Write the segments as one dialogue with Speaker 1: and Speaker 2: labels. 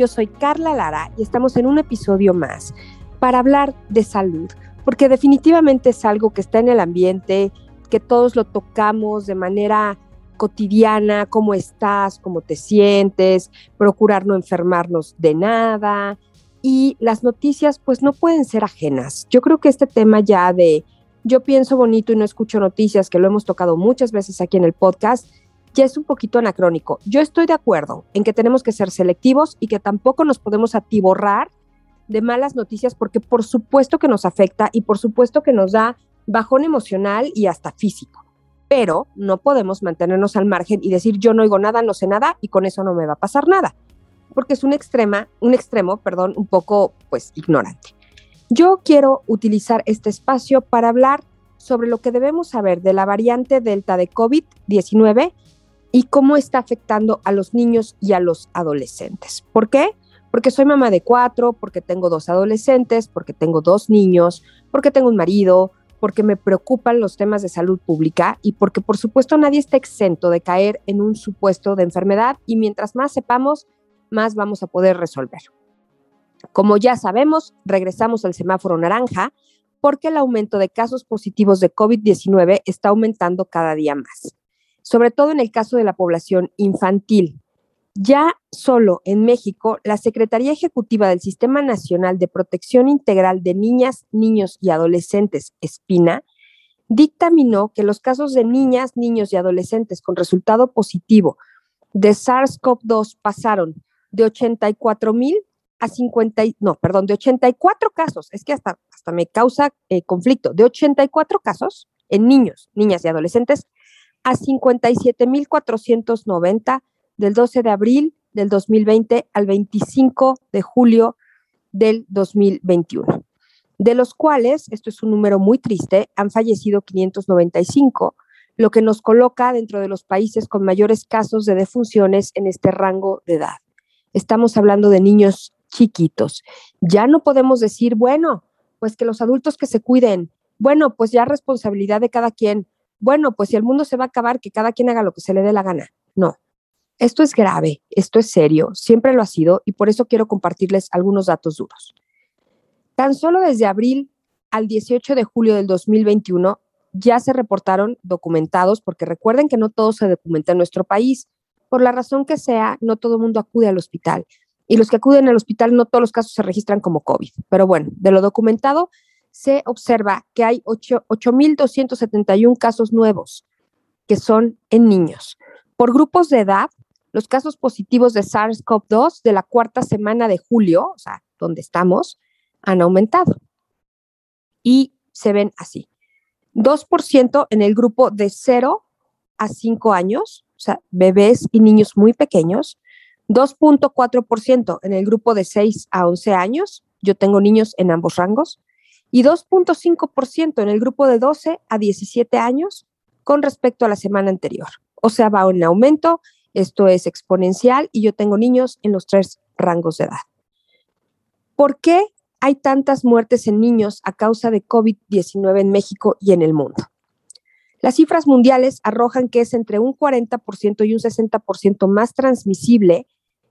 Speaker 1: Yo soy Carla Lara y estamos en un episodio más para hablar de salud, porque definitivamente es algo que está en el ambiente, que todos lo tocamos de manera cotidiana, cómo estás, cómo te sientes, procurar no enfermarnos de nada. Y las noticias pues no pueden ser ajenas. Yo creo que este tema ya de yo pienso bonito y no escucho noticias, que lo hemos tocado muchas veces aquí en el podcast, ya es un poquito anacrónico. Yo estoy de acuerdo en que tenemos que ser selectivos y que tampoco nos podemos atiborrar de malas noticias porque por supuesto que nos afecta y por supuesto que nos da bajón emocional y hasta físico. Pero no podemos mantenernos al margen y decir yo no oigo nada, no sé nada y con eso no me va a pasar nada, porque es un extrema, un extremo, perdón, un poco pues ignorante. Yo quiero utilizar este espacio para hablar sobre lo que debemos saber de la variante Delta de COVID-19 y cómo está afectando a los niños y a los adolescentes. ¿Por qué? Porque soy mamá de cuatro, porque tengo dos adolescentes, porque tengo dos niños, porque tengo un marido, porque me preocupan los temas de salud pública y porque por supuesto nadie está exento de caer en un supuesto de enfermedad y mientras más sepamos, más vamos a poder resolver. Como ya sabemos, regresamos al semáforo naranja porque el aumento de casos positivos de COVID-19 está aumentando cada día más sobre todo en el caso de la población infantil. Ya solo en México, la Secretaría Ejecutiva del Sistema Nacional de Protección Integral de Niñas, Niños y Adolescentes, SPINA, dictaminó que los casos de niñas, niños y adolescentes con resultado positivo de SARS-CoV-2 pasaron de 84 mil a 50, no, perdón, de 84 casos, es que hasta, hasta me causa eh, conflicto, de 84 casos en niños, niñas y adolescentes a 57.490 del 12 de abril del 2020 al 25 de julio del 2021, de los cuales, esto es un número muy triste, han fallecido 595, lo que nos coloca dentro de los países con mayores casos de defunciones en este rango de edad. Estamos hablando de niños chiquitos. Ya no podemos decir, bueno, pues que los adultos que se cuiden, bueno, pues ya responsabilidad de cada quien, bueno, pues si el mundo se va a acabar, que cada quien haga lo que se le dé la gana. No, esto es grave, esto es serio, siempre lo ha sido y por eso quiero compartirles algunos datos duros. Tan solo desde abril al 18 de julio del 2021 ya se reportaron documentados, porque recuerden que no todo se documenta en nuestro país. Por la razón que sea, no todo el mundo acude al hospital. Y los que acuden al hospital, no todos los casos se registran como COVID. Pero bueno, de lo documentado, se observa que hay 8.271 casos nuevos que son en niños. Por grupos de edad, los casos positivos de SARS-CoV-2 de la cuarta semana de julio, o sea, donde estamos, han aumentado. Y se ven así. 2% en el grupo de 0 a 5 años, o sea, bebés y niños muy pequeños. 2.4% en el grupo de 6 a 11 años. Yo tengo niños en ambos rangos y 2.5% en el grupo de 12 a 17 años con respecto a la semana anterior. O sea, va en aumento, esto es exponencial y yo tengo niños en los tres rangos de edad. ¿Por qué hay tantas muertes en niños a causa de COVID-19 en México y en el mundo? Las cifras mundiales arrojan que es entre un 40% y un 60% más transmisible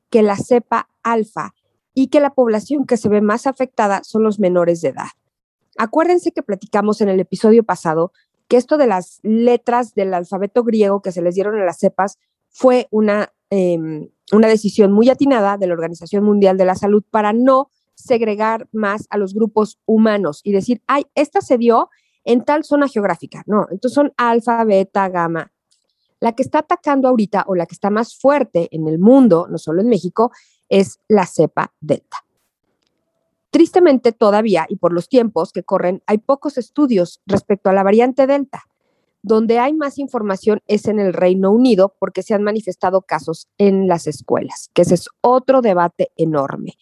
Speaker 1: que la cepa alfa y que la población que se ve más afectada son los menores de edad. Acuérdense que platicamos en el episodio pasado que esto de las letras del alfabeto griego que se les dieron a las cepas fue una, em, una decisión muy atinada de la Organización Mundial de la Salud para no segregar más a los grupos humanos y decir, ay, esta se dio en tal zona geográfica. No, entonces son alfa, beta, gamma. La que está atacando ahorita o la que está más fuerte en el mundo, no solo en México, es la cepa delta. Tristemente todavía, y por los tiempos que corren, hay pocos estudios respecto a la variante Delta. Donde hay más información es en el Reino Unido porque se han manifestado casos en las escuelas, que ese es otro debate enorme.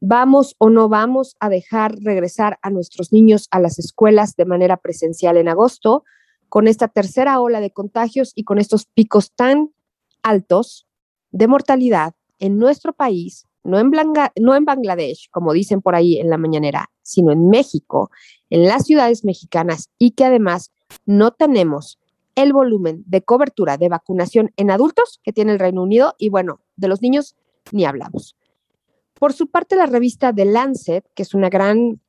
Speaker 1: ¿Vamos o no vamos a dejar regresar a nuestros niños a las escuelas de manera presencial en agosto con esta tercera ola de contagios y con estos picos tan altos de mortalidad en nuestro país, no en, no en Bangladesh, como dicen por ahí en la mañanera, sino en México, en las ciudades mexicanas y que además no tenemos el volumen de cobertura de vacunación en adultos que tiene el Reino Unido y bueno, de los niños ni hablamos. Por su parte, la revista The Lancet, que es una gran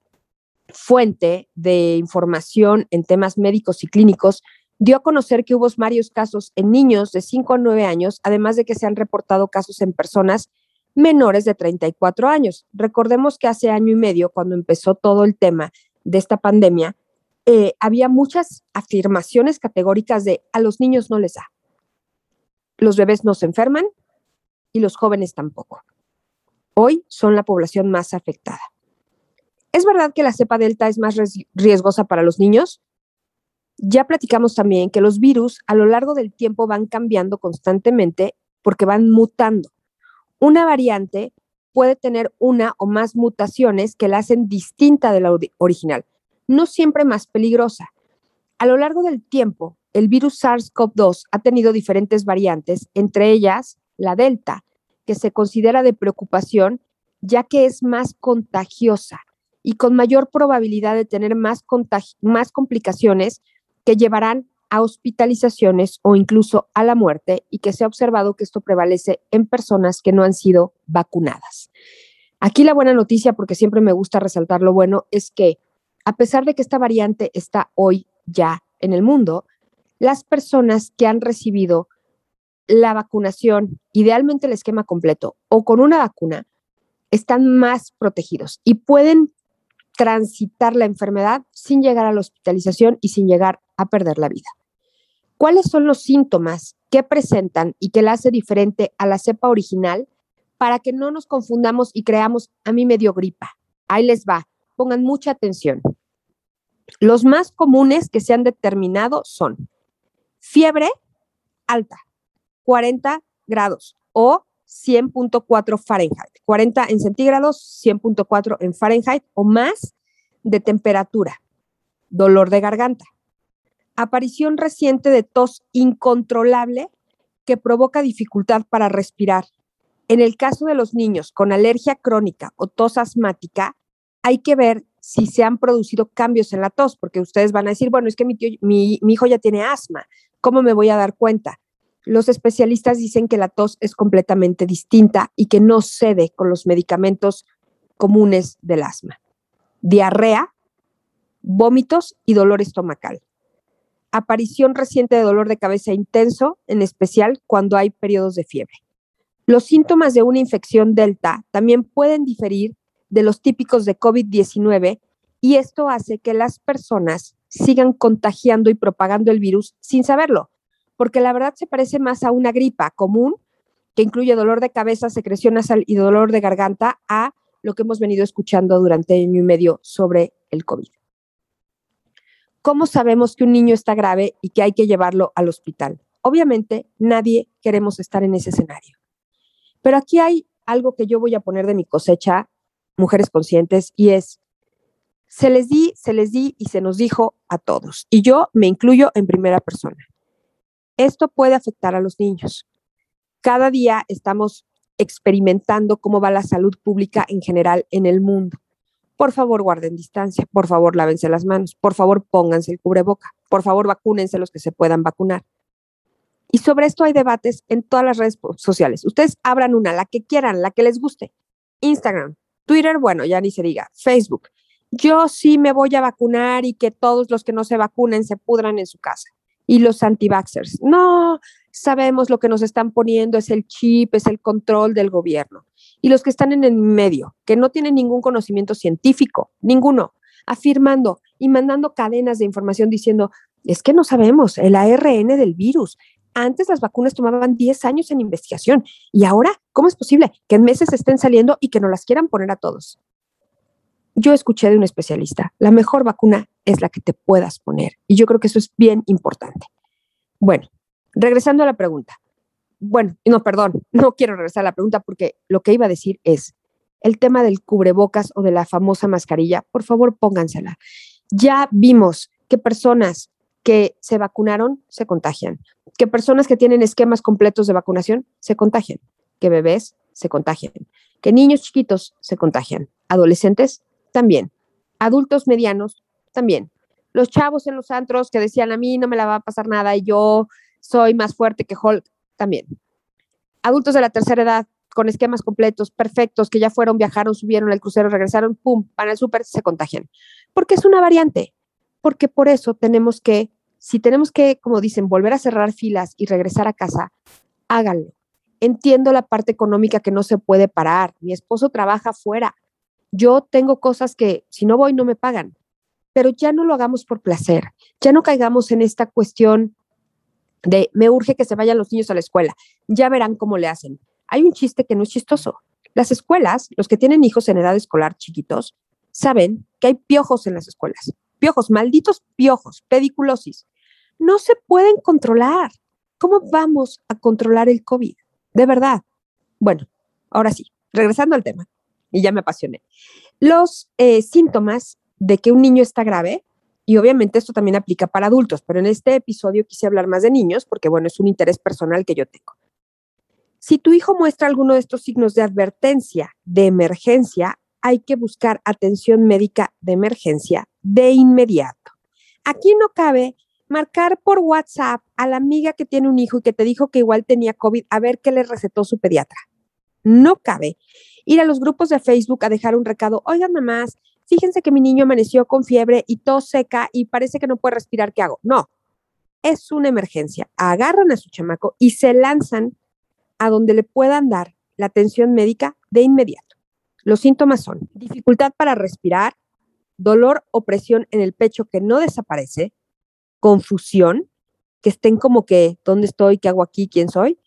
Speaker 1: fuente de información en temas médicos y clínicos, dio a conocer que hubo varios casos en niños de 5 a 9 años, además de que se han reportado casos en personas menores de 34 años. Recordemos que hace año y medio, cuando empezó todo el tema de esta pandemia, eh, había muchas afirmaciones categóricas de a los niños no les da. Los bebés no se enferman y los jóvenes tampoco. Hoy son la población más afectada. ¿Es verdad que la cepa delta es más riesgosa para los niños? Ya platicamos también que los virus a lo largo del tiempo van cambiando constantemente porque van mutando. Una variante puede tener una o más mutaciones que la hacen distinta de la original no siempre más peligrosa. A lo largo del tiempo, el virus SARS-CoV-2 ha tenido diferentes variantes, entre ellas la Delta, que se considera de preocupación ya que es más contagiosa y con mayor probabilidad de tener más, más complicaciones que llevarán a hospitalizaciones o incluso a la muerte y que se ha observado que esto prevalece en personas que no han sido vacunadas. Aquí la buena noticia, porque siempre me gusta resaltar lo bueno, es que a pesar de que esta variante está hoy ya en el mundo, las personas que han recibido la vacunación, idealmente el esquema completo o con una vacuna, están más protegidos y pueden transitar la enfermedad sin llegar a la hospitalización y sin llegar a perder la vida. ¿Cuáles son los síntomas que presentan y que la hace diferente a la cepa original para que no nos confundamos y creamos a mí medio gripa? Ahí les va pongan mucha atención. Los más comunes que se han determinado son fiebre alta, 40 grados o 100.4 Fahrenheit, 40 en centígrados, 100.4 en Fahrenheit o más de temperatura, dolor de garganta, aparición reciente de tos incontrolable que provoca dificultad para respirar. En el caso de los niños con alergia crónica o tos asmática, hay que ver si se han producido cambios en la tos, porque ustedes van a decir, bueno, es que mi, mi, hijo ya tiene asma, ¿cómo me voy a dar cuenta? Los especialistas dicen que la tos es completamente distinta y que no cede con los medicamentos comunes del asma. Diarrea, vómitos y dolor estomacal. Aparición reciente de dolor de cabeza intenso, en especial cuando hay periodos de fiebre. Los síntomas de una infección delta también pueden diferir de los típicos de COVID-19 y esto hace que las personas sigan contagiando y propagando el virus sin saberlo, porque la verdad se parece más a una gripa común que incluye dolor de cabeza, secreción nasal y dolor de garganta a lo que hemos venido escuchando durante año y medio sobre el COVID. ¿Cómo sabemos que un niño está grave y que hay que llevarlo al hospital? Obviamente, nadie queremos estar en ese escenario. Pero aquí hay algo que yo voy a poner de mi cosecha mujeres conscientes y es, se les di, se les di y se nos dijo a todos. Y yo me incluyo en primera persona. Esto puede afectar a los niños. Cada día estamos experimentando cómo va la salud pública en general en el mundo. Por favor, guarden distancia. Por favor, lávense las manos. Por favor, pónganse el cubreboca. Por favor, vacúnense los que se puedan vacunar. Y sobre esto hay debates en todas las redes sociales. Ustedes abran una, la que quieran, la que les guste. Instagram, Twitter, bueno, ya ni se diga, Facebook. Yo sí me voy a vacunar y que todos los que no se vacunen se pudran en su casa. Y los anti-vaxxers, no, sabemos lo que nos están poniendo es el chip, es el control del gobierno. Y los que están en el medio, que no tienen ningún conocimiento científico, ninguno, afirmando y mandando cadenas de información diciendo, es que no sabemos el ARN del virus, antes las vacunas tomaban 10 años en investigación y ahora, ¿cómo es posible que en meses estén saliendo y que no las quieran poner a todos? Yo escuché de un especialista, la mejor vacuna es la que te puedas poner y yo creo que eso es bien importante. Bueno, regresando a la pregunta. Bueno, no, perdón, no quiero regresar a la pregunta porque lo que iba a decir es, el tema del cubrebocas o de la famosa mascarilla, por favor póngansela. Ya vimos que personas que se vacunaron se contagian, que personas que tienen esquemas completos de vacunación se contagian, que bebés se contagian, que niños chiquitos se contagian, adolescentes también, adultos medianos también. Los chavos en los antros que decían a mí no me la va a pasar nada y yo soy más fuerte que Hulk también. Adultos de la tercera edad con esquemas completos, perfectos, que ya fueron, viajaron, subieron al crucero, regresaron, pum, van al súper, se contagian. Porque es una variante. Porque por eso tenemos que, si tenemos que, como dicen, volver a cerrar filas y regresar a casa, háganlo. Entiendo la parte económica que no se puede parar. Mi esposo trabaja fuera. Yo tengo cosas que si no voy no me pagan. Pero ya no lo hagamos por placer. Ya no caigamos en esta cuestión de me urge que se vayan los niños a la escuela. Ya verán cómo le hacen hay un chiste que no es chistoso. Las escuelas, los que tienen hijos en edad escolar chiquitos, saben que hay piojos en las escuelas. Piojos, malditos piojos, pediculosis. No se pueden controlar. ¿Cómo vamos a controlar el COVID? De verdad. Bueno, ahora sí, regresando al tema, y ya me apasioné. Los eh, síntomas de que un niño está grave, y obviamente esto también aplica para adultos, pero en este episodio quise hablar más de niños porque, bueno, es un interés personal que yo tengo. Si tu hijo muestra alguno de estos signos de advertencia de emergencia, hay que buscar atención médica de emergencia de inmediato. Aquí no cabe marcar por WhatsApp a la amiga que tiene un hijo y que te dijo que igual tenía COVID a ver qué le recetó su pediatra. No cabe ir a los grupos de Facebook a dejar un recado. Oigan, mamás, fíjense que mi niño amaneció con fiebre y tos seca y parece que no puede respirar. ¿Qué hago? No, es una emergencia. Agarran a su chamaco y se lanzan a donde le puedan dar la atención médica de inmediato. Los síntomas son dificultad para respirar, dolor o presión en el pecho que no desaparece, confusión, que estén como que, ¿dónde estoy? ¿Qué hago aquí? ¿Quién soy?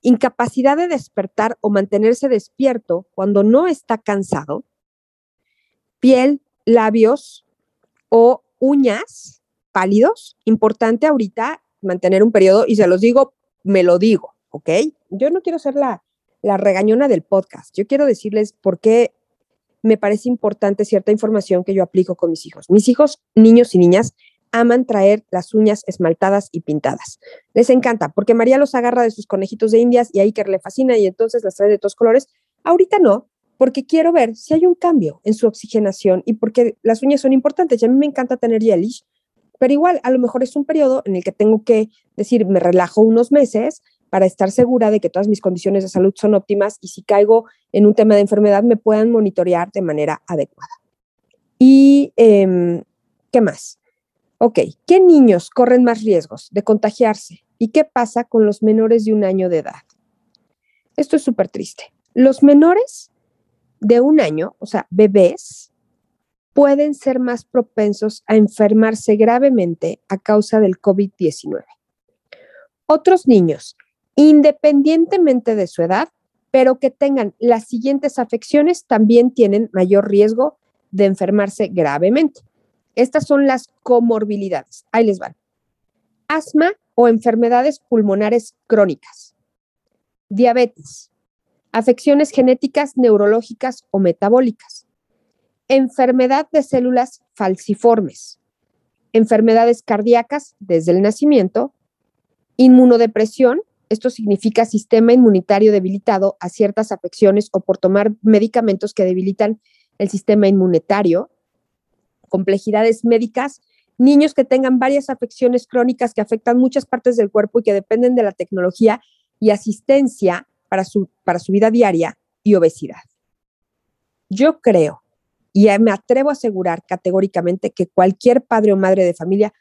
Speaker 1: Incapacidad de despertar o mantenerse despierto cuando no está cansado, piel, labios o uñas pálidos. Importante ahorita mantener un periodo, y se los digo, me lo digo, ¿ok? Yo no quiero ser la, la regañona del podcast, yo quiero decirles por qué me parece importante cierta información que yo aplico con mis hijos. Mis hijos, niños y niñas, aman traer las uñas esmaltadas y pintadas. Les encanta, porque María los agarra de sus conejitos de indias y a Iker le fascina y entonces las trae de todos colores. Ahorita no, porque quiero ver si hay un cambio en su oxigenación y porque las uñas son importantes. Y a mí me encanta tener gelish, pero igual a lo mejor es un periodo en el que tengo que decir, me relajo unos meses para estar segura de que todas mis condiciones de salud son óptimas y si caigo en un tema de enfermedad me puedan monitorear de manera adecuada. ¿Y em, qué más? Ok, ¿qué niños corren más riesgos de contagiarse? ¿Y qué pasa con los menores de un año de edad? Esto es súper triste. Los menores de un año, o sea, bebés, pueden ser más propensos a enfermarse gravemente a causa del COVID-19. Otros niños independientemente de su edad, pero que tengan las siguientes afecciones también tienen mayor riesgo de enfermarse gravemente. Estas son las comorbilidades. Ahí les van. Asma o enfermedades pulmonares crónicas. Diabetes. Afecciones genéticas, neurológicas o metabólicas. Enfermedad de células falciformes. Enfermedades cardíacas desde el nacimiento. Inmunodepresión esto significa sistema inmunitario debilitado a ciertas afecciones o por tomar medicamentos que debilitan el sistema inmunitario, complejidades médicas, niños que tengan varias afecciones crónicas que afectan muchas partes del cuerpo y que dependen de la tecnología y asistencia para su, para su vida diaria y obesidad. Yo creo y me atrevo a asegurar categóricamente que cualquier padre o madre de familia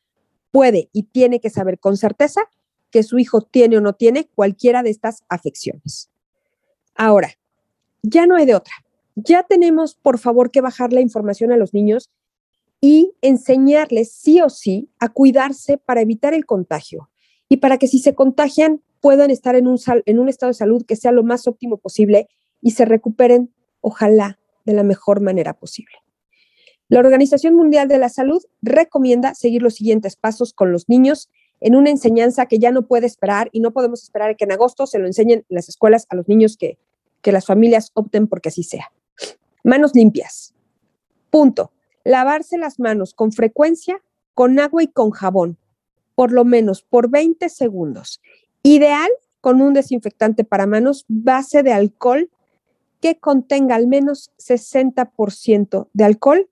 Speaker 1: puede y tiene que saber con certeza que su hijo tiene o no tiene cualquiera de estas afecciones. Ahora, ya no hay de otra. Ya tenemos, por favor, que bajar la información a los niños y enseñarles sí o sí a cuidarse para evitar el contagio y para que si se contagian puedan estar en un, en un estado de salud que sea lo más óptimo posible y se recuperen, ojalá, de la mejor manera posible. La Organización Mundial de la Salud recomienda seguir los siguientes pasos con los niños en una enseñanza que ya no puede esperar y no podemos esperar que en agosto se lo enseñen en las escuelas a los niños que, que las familias opten porque así sea. Manos limpias. Punto. Lavarse las manos con frecuencia con agua y con jabón, por lo menos por 20 segundos. Ideal con un desinfectante para manos base de alcohol que contenga al menos 60% de alcohol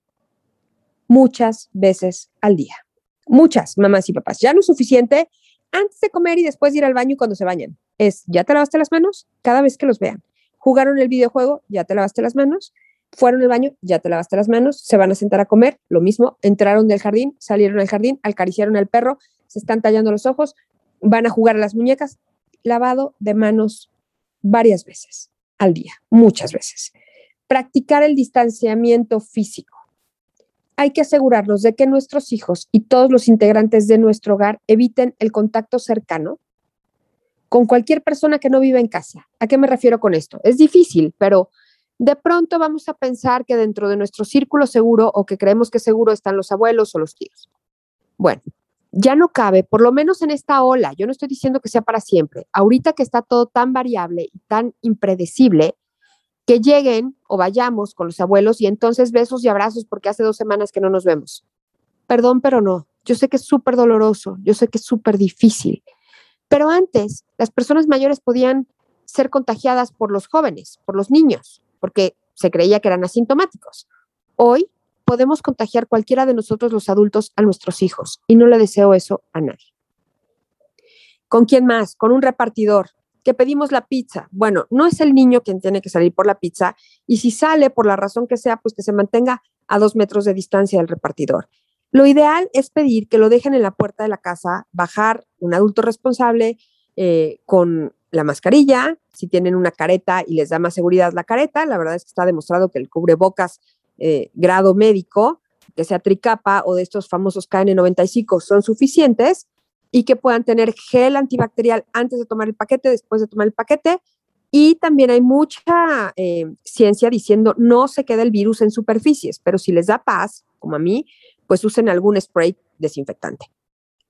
Speaker 1: muchas veces al día. Muchas, mamás y papás. Ya no es suficiente antes de comer y después de ir al baño cuando se bañan. Es, ¿ya te lavaste las manos? Cada vez que los vean. Jugaron el videojuego, ya te lavaste las manos. Fueron al baño, ya te lavaste las manos. Se van a sentar a comer, lo mismo. Entraron del jardín, salieron al jardín, acariciaron al perro, se están tallando los ojos, van a jugar las muñecas. Lavado de manos varias veces al día, muchas veces. Practicar el distanciamiento físico hay que asegurarnos de que nuestros hijos y todos los integrantes de nuestro hogar eviten el contacto cercano con cualquier persona que no vive en casa. ¿A qué me refiero con esto? Es difícil, pero de pronto vamos a pensar que dentro de nuestro círculo seguro o que creemos que seguro están los abuelos o los tíos. Bueno, ya no cabe, por lo menos en esta ola, yo no estoy diciendo que sea para siempre, ahorita que está todo tan variable y tan impredecible, que lleguen o vayamos con los abuelos y entonces besos y abrazos porque hace dos semanas que no nos vemos. Perdón, pero no. Yo sé que es súper doloroso, yo sé que es súper difícil. Pero antes, las personas mayores podían ser contagiadas por los jóvenes, por los niños, porque se creía que eran asintomáticos. Hoy podemos contagiar cualquiera de nosotros los adultos a nuestros hijos y no le deseo eso a nadie. ¿Con quién más? Con un repartidor, que pedimos la pizza. Bueno, no es el niño quien tiene que salir por la pizza y si sale por la razón que sea, pues que se mantenga a dos metros de distancia del repartidor. Lo ideal es pedir que lo dejen en la puerta de la casa, bajar un adulto responsable eh, con la mascarilla, si tienen una careta y les da más seguridad la careta, la verdad es que está demostrado que el cubrebocas eh, grado médico, que sea tricapa o de estos famosos KN95 son suficientes y que puedan tener gel antibacterial antes de tomar el paquete, después de tomar el paquete. Y también hay mucha eh, ciencia diciendo no se queda el virus en superficies, pero si les da paz, como a mí, pues usen algún spray desinfectante.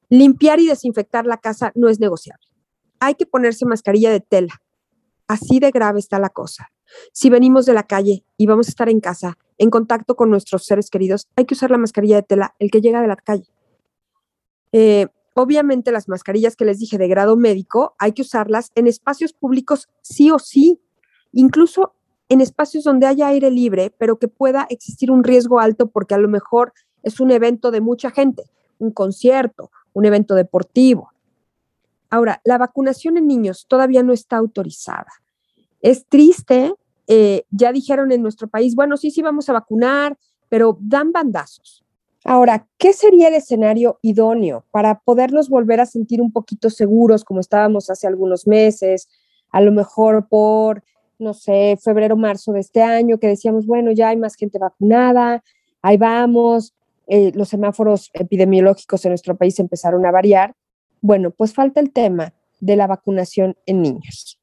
Speaker 1: Limpiar y desinfectar la casa no es negociable. Hay que ponerse mascarilla de tela. Así de grave está la cosa. Si venimos de la calle y vamos a estar en casa, en contacto con nuestros seres queridos, hay que usar la mascarilla de tela, el que llega de la calle. Eh, Obviamente las mascarillas que les dije de grado médico hay que usarlas en espacios públicos sí o sí, incluso en espacios donde haya aire libre, pero que pueda existir un riesgo alto porque a lo mejor es un evento de mucha gente, un concierto, un evento deportivo. Ahora, la vacunación en niños todavía no está autorizada. Es triste, eh, ya dijeron en nuestro país, bueno, sí, sí vamos a vacunar, pero dan bandazos. Ahora, ¿qué sería el escenario idóneo para podernos volver a sentir un poquito seguros como estábamos hace algunos meses? A lo mejor por, no sé, febrero, marzo de este año, que decíamos, bueno, ya hay más gente vacunada, ahí vamos, eh, los semáforos epidemiológicos en nuestro país empezaron a variar. Bueno, pues falta el tema de la vacunación en niños.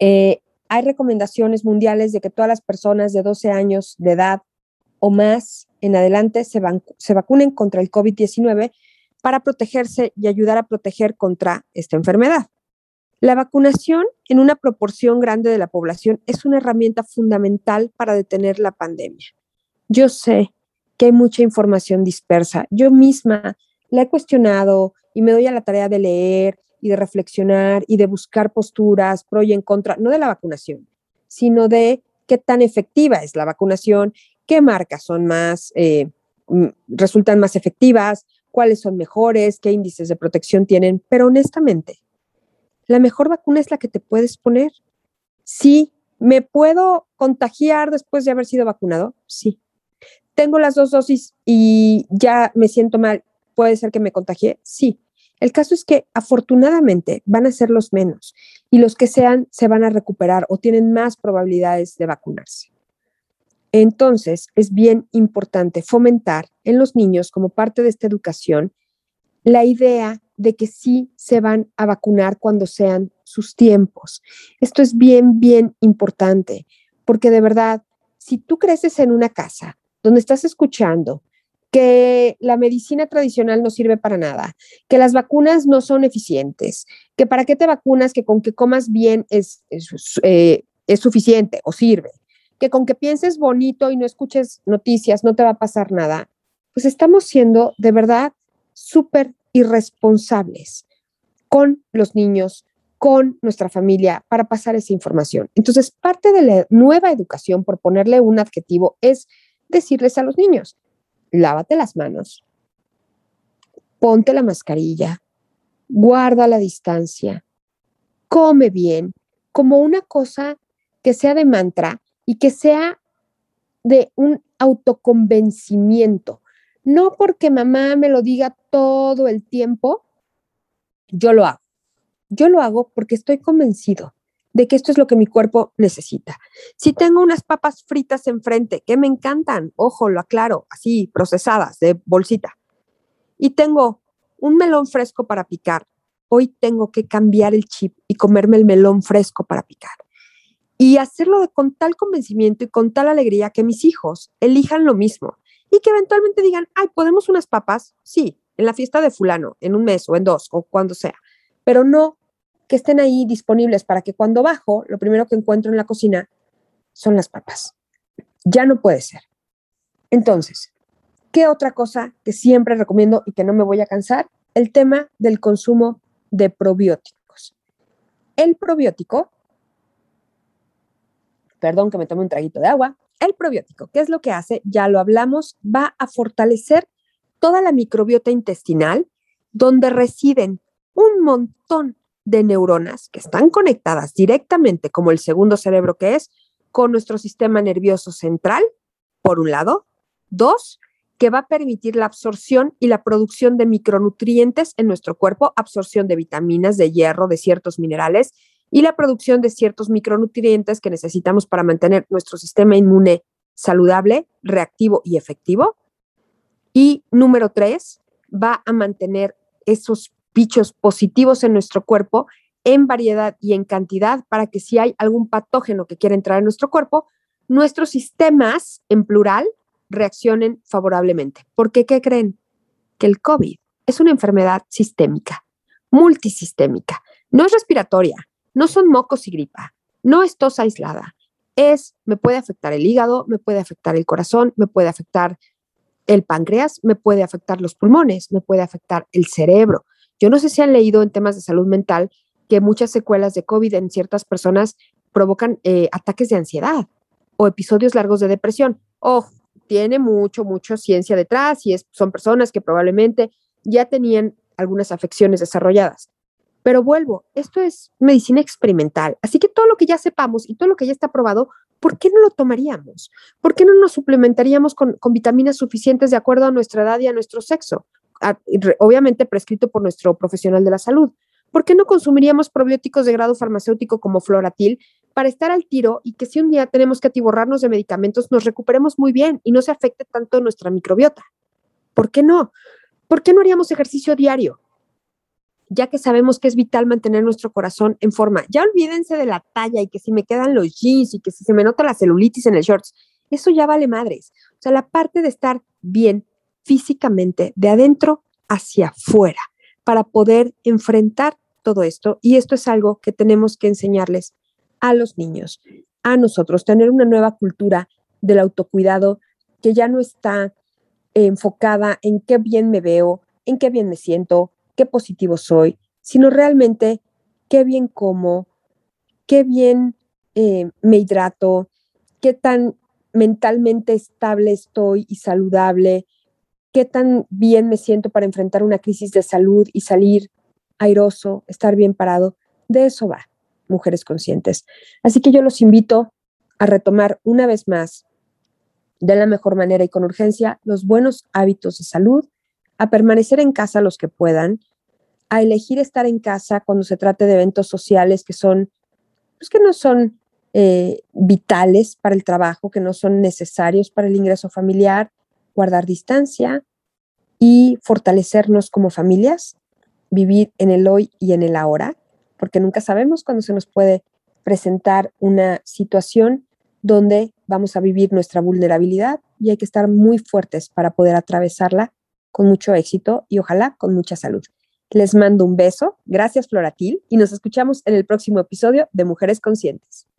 Speaker 1: Eh, hay recomendaciones mundiales de que todas las personas de 12 años de edad o más en adelante se, se vacunen contra el COVID-19 para protegerse y ayudar a proteger contra esta enfermedad. La vacunación en una proporción grande de la población es una herramienta fundamental para detener la pandemia. Yo sé que hay mucha información dispersa. Yo misma la he cuestionado y me doy a la tarea de leer y de reflexionar y de buscar posturas pro y en contra, no de la vacunación, sino de qué tan efectiva es la vacunación qué marcas son más, eh, resultan más efectivas, cuáles son mejores, qué índices de protección tienen, pero honestamente, la mejor vacuna es la que te puedes poner. Sí, ¿me puedo contagiar después de haber sido vacunado? Sí. ¿Tengo las dos dosis y ya me siento mal? ¿Puede ser que me contagie? Sí. El caso es que afortunadamente van a ser los menos y los que sean se van a recuperar o tienen más probabilidades de vacunarse. Entonces, es bien importante fomentar en los niños, como parte de esta educación, la idea de que sí se van a vacunar cuando sean sus tiempos. Esto es bien, bien importante, porque de verdad, si tú creces en una casa donde estás escuchando que la medicina tradicional no sirve para nada, que las vacunas no son eficientes, que para qué te vacunas, que con que comas bien es, es, eh, es suficiente o sirve, que con que pienses bonito y no escuches noticias no te va a pasar nada, pues estamos siendo de verdad súper irresponsables con los niños, con nuestra familia para pasar esa información. Entonces, parte de la nueva educación, por ponerle un adjetivo, es decirles a los niños, lávate las manos, ponte la mascarilla, guarda la distancia, come bien, como una cosa que sea de mantra y que sea de un autoconvencimiento. No porque mamá me lo diga todo el tiempo, yo lo hago. Yo lo hago porque estoy convencido de que esto es lo que mi cuerpo necesita. Si tengo unas papas fritas enfrente, que me encantan, ojo, lo aclaro, así procesadas, de bolsita, y tengo un melón fresco para picar, hoy tengo que cambiar el chip y comerme el melón fresco para picar. Y hacerlo con tal convencimiento y con tal alegría que mis hijos elijan lo mismo y que eventualmente digan, ay, ¿podemos unas papas? Sí, en la fiesta de fulano, en un mes o en dos o cuando sea, pero no que estén ahí disponibles para que cuando bajo, lo primero que encuentro en la cocina son las papas. Ya no puede ser. Entonces, ¿qué otra cosa que siempre recomiendo y que no me voy a cansar? El tema del consumo de probióticos. El probiótico, perdón que me tome un traguito de agua, el probiótico, ¿qué es lo que hace? Ya lo hablamos, va a fortalecer toda la microbiota intestinal donde residen un montón de neuronas que están conectadas directamente, como el segundo cerebro que es, con nuestro sistema nervioso central, por un lado. Dos, que va a permitir la absorción y la producción de micronutrientes en nuestro cuerpo, absorción de vitaminas, de hierro, de ciertos minerales y la producción de ciertos micronutrientes que necesitamos para mantener nuestro sistema inmune saludable, reactivo y efectivo. Y número tres, va a mantener esos bichos positivos en nuestro cuerpo en variedad y en cantidad para que si hay algún patógeno que quiera entrar en nuestro cuerpo, nuestros sistemas en plural reaccionen favorablemente. Porque, ¿qué creen? Que el COVID es una enfermedad sistémica, multisistémica. No es respiratoria, no son mocos y gripa, no es tos aislada. Es, me puede afectar el hígado, me puede afectar el corazón, me puede afectar el páncreas, me puede afectar los pulmones, me puede afectar el cerebro. Yo no sé si han leído en temas de salud mental que muchas secuelas de COVID en ciertas personas provocan eh, ataques de ansiedad o episodios largos de depresión. Ojo, tiene mucho, mucho ciencia detrás y son personas que probablemente ya tenían algunas afecciones desarrolladas. Pero vuelvo, esto es medicina experimental, así que todo lo que ya sepamos y todo lo que ya está probado, ¿por qué no lo tomaríamos? ¿Por qué no nos suplementaríamos con vitaminas suficientes de acuerdo a nuestra edad y a nuestro sexo? Obviamente prescrito por nuestro profesional de la salud. ¿Por qué no consumiríamos probióticos de grado farmacéutico como Floratil para estar al tiro y que si un día tenemos que atiborrarnos de medicamentos, nos recuperemos muy bien y no se afecte tanto nuestra microbiota. ¿Por qué no? ¿Por qué no haríamos ejercicio diario? Ya que sabemos que es vital mantener nuestro corazón en forma. Ya olvídense de la talla y que si me quedan los jeans y que si se me nota la celulitis en el shorts, eso ya vale madres. O sea, la parte de estar bien físicamente, de adentro hacia afuera, para poder enfrentar todo esto. Y esto es algo que tenemos que enseñarles a los niños, a nosotros, tener una nueva cultura del autocuidado que ya no está enfocada en qué bien me veo, en qué bien me siento, qué positivo soy, sino realmente qué bien como, qué bien eh, me hidrato, qué tan mentalmente estable estoy y saludable, qué tan bien me siento para enfrentar una crisis de salud y salir airoso, estar bien parado. De eso va mujeres conscientes. Así que yo los invito a retomar una vez más, de la mejor manera y con urgencia, los buenos hábitos de salud, a permanecer en casa los que puedan, a elegir estar en casa cuando se trate de eventos sociales que son, pues que no son eh, vitales para el trabajo, que no son necesarios para el ingreso familiar, guardar distancia y fortalecernos como familias, vivir en el hoy y en el ahora porque nunca sabemos cuándo se nos puede presentar una situación donde vamos a vivir nuestra vulnerabilidad y hay que estar muy fuertes para poder atravesarla con mucho éxito y ojalá con mucha salud. Les mando un beso, gracias Floratil y nos escuchamos en el próximo episodio de Mujeres Conscientes.